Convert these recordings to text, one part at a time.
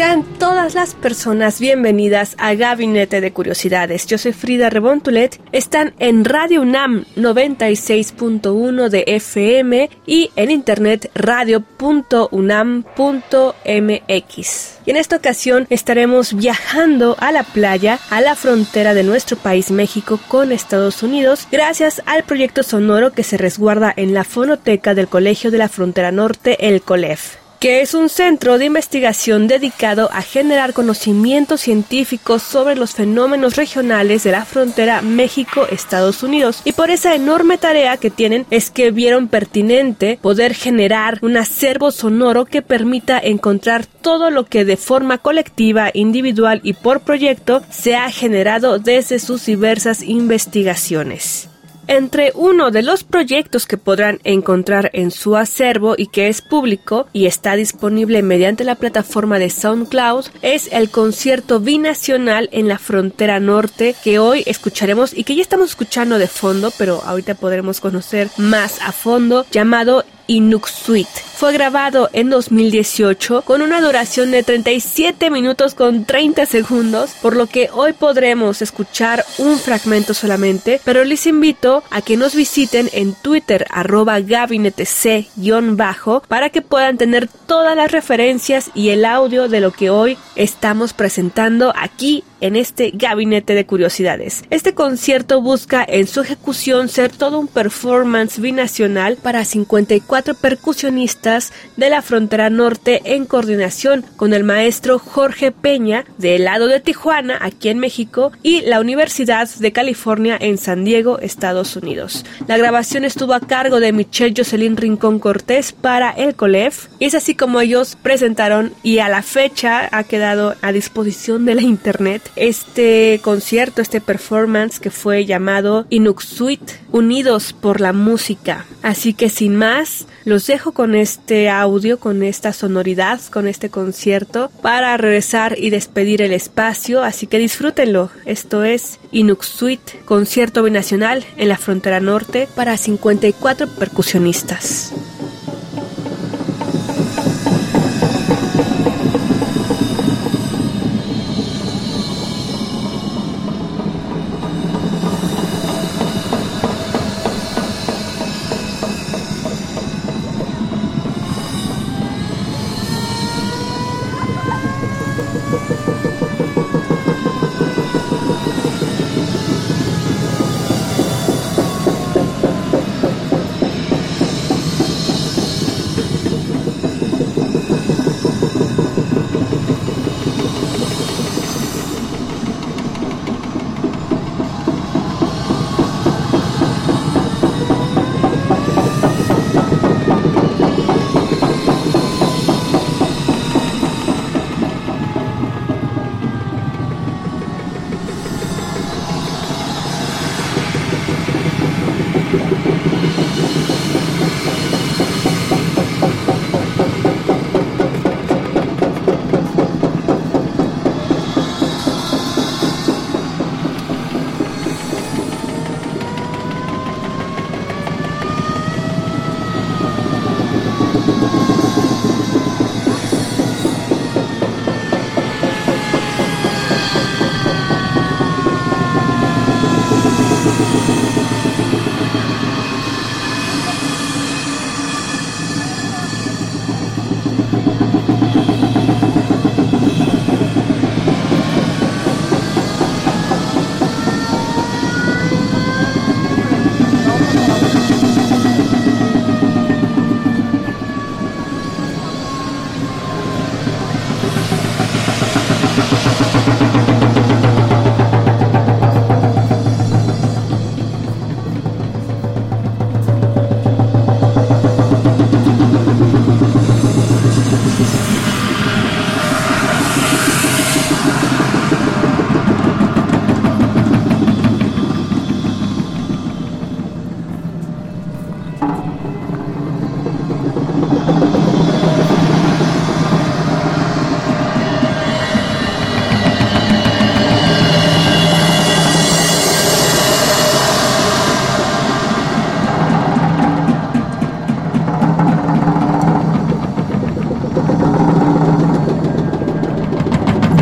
Sean todas las personas bienvenidas a Gabinete de Curiosidades. Yo soy Frida Rebontulet. Están en Radio UNAM 96.1 de FM y en internet radio.unam.mx. Y en esta ocasión estaremos viajando a la playa, a la frontera de nuestro país México con Estados Unidos, gracias al proyecto sonoro que se resguarda en la fonoteca del Colegio de la Frontera Norte, el COLEF que es un centro de investigación dedicado a generar conocimientos científicos sobre los fenómenos regionales de la frontera México-Estados Unidos. Y por esa enorme tarea que tienen es que vieron pertinente poder generar un acervo sonoro que permita encontrar todo lo que de forma colectiva, individual y por proyecto se ha generado desde sus diversas investigaciones. Entre uno de los proyectos que podrán encontrar en su acervo y que es público y está disponible mediante la plataforma de SoundCloud es el concierto binacional en la frontera norte que hoy escucharemos y que ya estamos escuchando de fondo, pero ahorita podremos conocer más a fondo, llamado Inuxuit. Fue grabado en 2018 con una duración de 37 minutos con 30 segundos, por lo que hoy podremos escuchar un fragmento solamente, pero les invito a que nos visiten en Twitter arroba gabinetec-bajo para que puedan tener todas las referencias y el audio de lo que hoy estamos presentando aquí en este gabinete de curiosidades. Este concierto busca en su ejecución ser todo un performance binacional para 54 percusionistas de la frontera norte en coordinación con el maestro Jorge Peña del lado de Tijuana, aquí en México, y la Universidad de California en San Diego, Estados Unidos. La grabación estuvo a cargo de Michelle Jocelyn Rincón Cortés para el COLEF y es así como ellos presentaron y a la fecha ha quedado a disposición de la internet este concierto, este performance que fue llamado Inuxuit, Unidos por la Música. Así que sin más, los dejo con este audio, con esta sonoridad, con este concierto para regresar y despedir el espacio, así que disfrútenlo. Esto es Inuxuit, concierto binacional en la frontera norte para 54 percusionistas.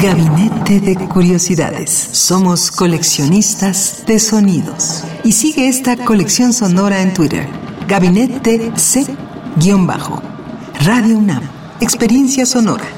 Gabinete de Curiosidades. Somos coleccionistas de sonidos. Y sigue esta colección sonora en Twitter. Gabinete C-Bajo. Radio UNAM. Experiencia sonora.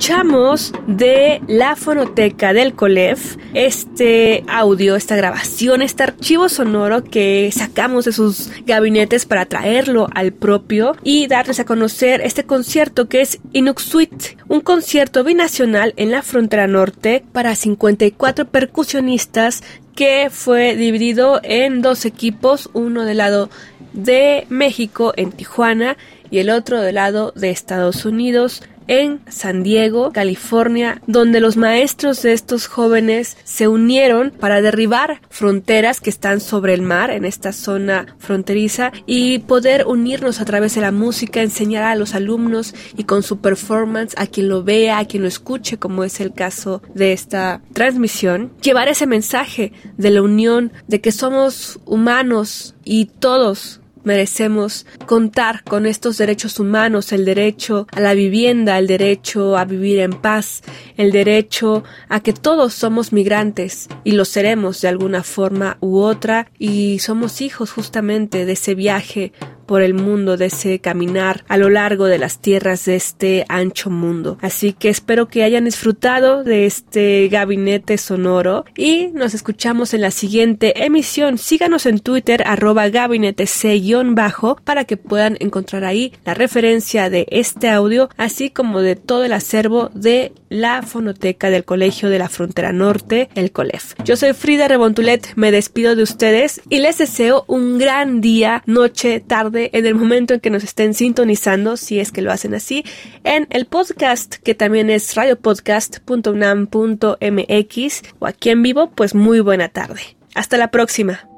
Escuchamos de la fonoteca del COLEF este audio, esta grabación, este archivo sonoro que sacamos de sus gabinetes para traerlo al propio y darles a conocer este concierto que es Inuxuit, un concierto binacional en la frontera norte para 54 percusionistas que fue dividido en dos equipos, uno del lado de México en Tijuana y el otro del lado de Estados Unidos en San Diego, California, donde los maestros de estos jóvenes se unieron para derribar fronteras que están sobre el mar en esta zona fronteriza y poder unirnos a través de la música, enseñar a los alumnos y con su performance a quien lo vea, a quien lo escuche, como es el caso de esta transmisión, llevar ese mensaje de la unión, de que somos humanos y todos merecemos contar con estos derechos humanos, el derecho a la vivienda, el derecho a vivir en paz, el derecho a que todos somos migrantes y lo seremos de alguna forma u otra. Y somos hijos justamente de ese viaje por el mundo, de ese caminar a lo largo de las tierras de este ancho mundo. Así que espero que hayan disfrutado de este gabinete sonoro y nos escuchamos en la siguiente emisión. Síganos en Twitter arroba gabinete C-bajo para que puedan encontrar ahí la referencia de este audio, así como de todo el acervo de la fonoteca del Colegio de la Frontera Norte, el COLEF. Yo soy Frida Rebontulet, me despido de ustedes y les deseo un gran día, noche, tarde, en el momento en que nos estén sintonizando, si es que lo hacen así, en el podcast que también es radiopodcast.unam.mx o aquí en vivo, pues muy buena tarde. Hasta la próxima.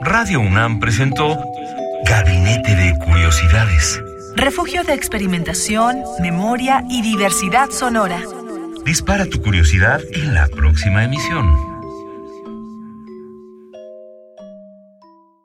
Radio UNAM presentó Gabinete de Curiosidades. Refugio de experimentación, memoria y diversidad sonora. Dispara tu curiosidad en la próxima emisión.